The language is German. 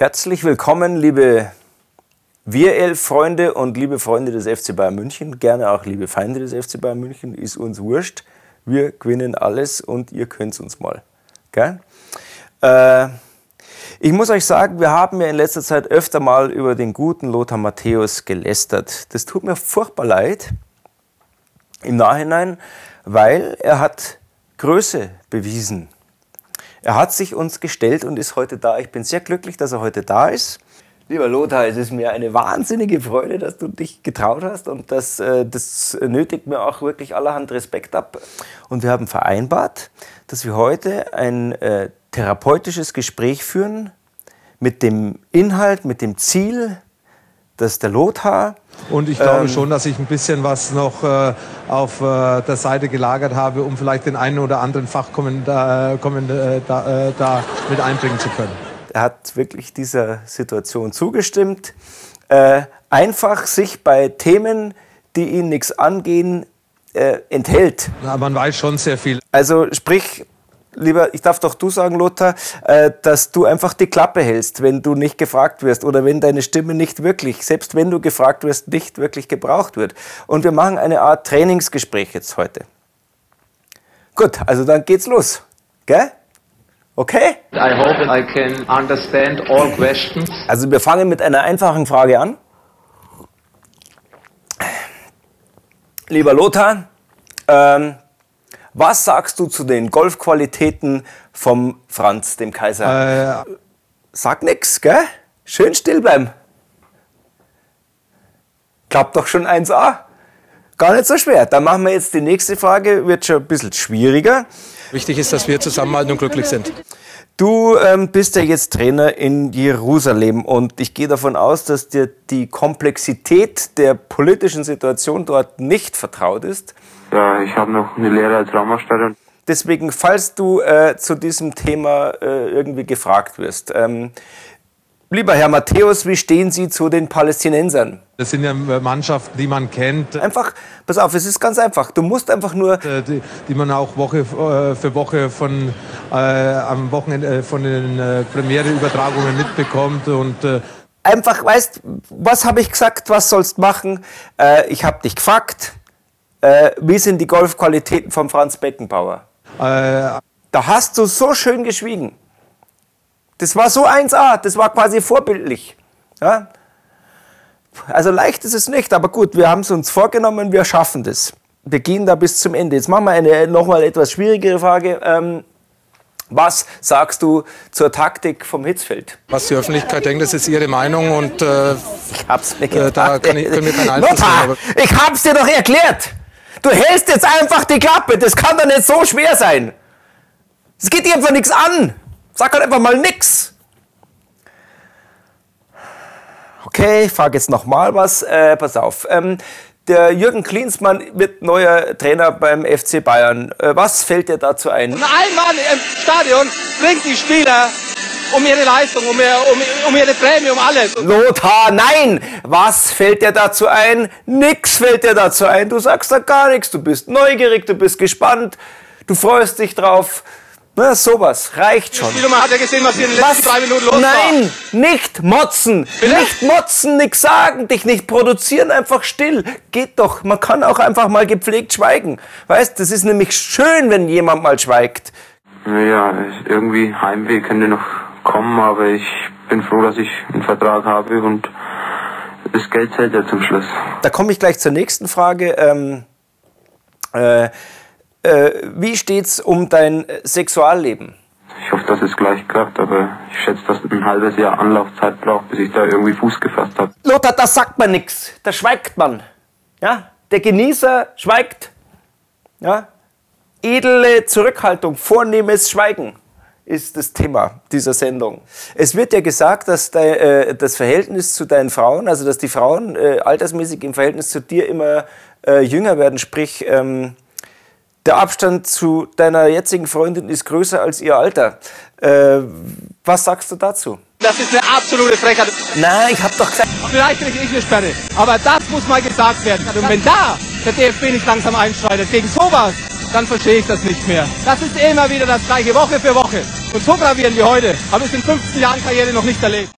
Herzlich willkommen, liebe wir elf Freunde und liebe Freunde des FC Bayern München, gerne auch liebe Feinde des FC Bayern München, ist uns wurscht. Wir gewinnen alles und ihr könnt es uns mal. Gell? Äh, ich muss euch sagen, wir haben ja in letzter Zeit öfter mal über den guten Lothar Matthäus gelästert. Das tut mir furchtbar leid im Nachhinein, weil er hat Größe bewiesen. Er hat sich uns gestellt und ist heute da. Ich bin sehr glücklich, dass er heute da ist. Lieber Lothar, es ist mir eine wahnsinnige Freude, dass du dich getraut hast und das, äh, das nötigt mir auch wirklich allerhand Respekt ab. Und wir haben vereinbart, dass wir heute ein äh, therapeutisches Gespräch führen mit dem Inhalt, mit dem Ziel, dass der Lothar. Und ich glaube ähm, schon, dass ich ein bisschen was noch äh, auf äh, der Seite gelagert habe, um vielleicht den einen oder anderen Fachkommentar äh, da, äh, da mit einbringen zu können. Er hat wirklich dieser Situation zugestimmt. Äh, einfach sich bei Themen, die ihn nichts angehen, äh, enthält. Na, man weiß schon sehr viel. Also sprich, lieber, ich darf doch du sagen, Lothar, äh, dass du einfach die Klappe hältst, wenn du nicht gefragt wirst oder wenn deine Stimme nicht wirklich, selbst wenn du gefragt wirst, nicht wirklich gebraucht wird. Und wir machen eine Art Trainingsgespräch jetzt heute. Gut, also dann geht's los. Gell? Okay? I hope I can understand all questions. Also wir fangen mit einer einfachen Frage an. Lieber Lothar, ähm, was sagst du zu den Golfqualitäten vom Franz, dem Kaiser? Äh, Sag nix, gell? Schön still bleiben. Klappt doch schon 1A. Gar nicht so schwer. Dann machen wir jetzt die nächste Frage, wird schon ein bisschen schwieriger. Wichtig ist, dass wir zusammenhalten und glücklich sind. Du ähm, bist ja jetzt Trainer in Jerusalem und ich gehe davon aus, dass dir die Komplexität der politischen Situation dort nicht vertraut ist. Ja, ich habe noch eine Lehre als Raumausstatter. Deswegen, falls du äh, zu diesem Thema äh, irgendwie gefragt wirst, ähm, Lieber Herr Matthäus, wie stehen Sie zu den Palästinensern? Das sind ja Mannschaften, die man kennt. Einfach, pass auf, es ist ganz einfach. Du musst einfach nur. Äh, die, die man auch Woche äh, für Woche von, äh, am Wochenende äh, von den äh, Premiere-Übertragungen mitbekommt und. Äh einfach, weißt, was habe ich gesagt, was sollst machen? ich habe dich gefragt, wie sind die Golfqualitäten von Franz Beckenbauer? da hast du so schön geschwiegen. Das war so 1A, das war quasi vorbildlich. Ja? Also leicht ist es nicht, aber gut, wir haben es uns vorgenommen, wir schaffen das. Wir gehen da bis zum Ende. Jetzt machen wir eine nochmal etwas schwierigere Frage. Ähm, was sagst du zur Taktik vom Hitzfeld? Was die Öffentlichkeit denkt, das ist ihre Meinung und äh, ich hab's mir gedacht. Äh, da kann ich, können wir keinen Einfluss Lothar, ich hab's dir doch erklärt. Du hältst jetzt einfach die Klappe. Das kann doch nicht so schwer sein. Es geht dir einfach nichts an. Sag halt einfach mal nix. Okay, ich frage jetzt nochmal was. Äh, pass auf. Ähm, der Jürgen Klinsmann wird neuer Trainer beim FC Bayern. Äh, was fällt dir dazu ein? Ein Mann im Stadion bringt die Spieler um ihre Leistung, um, ihr, um, um ihre Prämie, um alles. Lothar, nein! Was fällt dir dazu ein? Nix fällt dir dazu ein. Du sagst da gar nichts. Du bist neugierig, du bist gespannt, du freust dich drauf. Na, sowas reicht schon. Hat ja gesehen, was hier in den letzten was? drei Minuten los Nein, war. nicht motzen. Bitte? Nicht motzen, nichts sagen, dich nicht produzieren, einfach still. Geht doch. Man kann auch einfach mal gepflegt schweigen. Weißt, das ist nämlich schön, wenn jemand mal schweigt. Ja, irgendwie Heimweh könnte noch kommen, aber ich bin froh, dass ich einen Vertrag habe und das Geld zählt ja zum Schluss. Da komme ich gleich zur nächsten Frage. Ähm, äh, äh, wie steht's um dein Sexualleben? Ich hoffe, dass es gleich klappt, aber ich schätze, dass es ein halbes Jahr Anlaufzeit braucht, bis ich da irgendwie Fuß gefasst habe. Lothar, da sagt man nichts, da schweigt man. Ja? Der Genießer schweigt. Ja? Edle Zurückhaltung, vornehmes Schweigen ist das Thema dieser Sendung. Es wird ja gesagt, dass de, äh, das Verhältnis zu deinen Frauen, also dass die Frauen äh, altersmäßig im Verhältnis zu dir immer äh, jünger werden, sprich ähm, der Abstand zu deiner jetzigen Freundin ist größer als ihr Alter. Äh, was sagst du dazu? Das ist eine absolute Frechheit. Nein, ich hab doch gesagt. Vielleicht kriege ich eine Sperre. Aber das muss mal gesagt werden. Und wenn da der DFB nicht langsam einschreitet gegen sowas, dann verstehe ich das nicht mehr. Das ist immer wieder das gleiche, Woche für Woche. Und so gravierend wie heute habe ich in 15 Jahren Karriere noch nicht erlebt.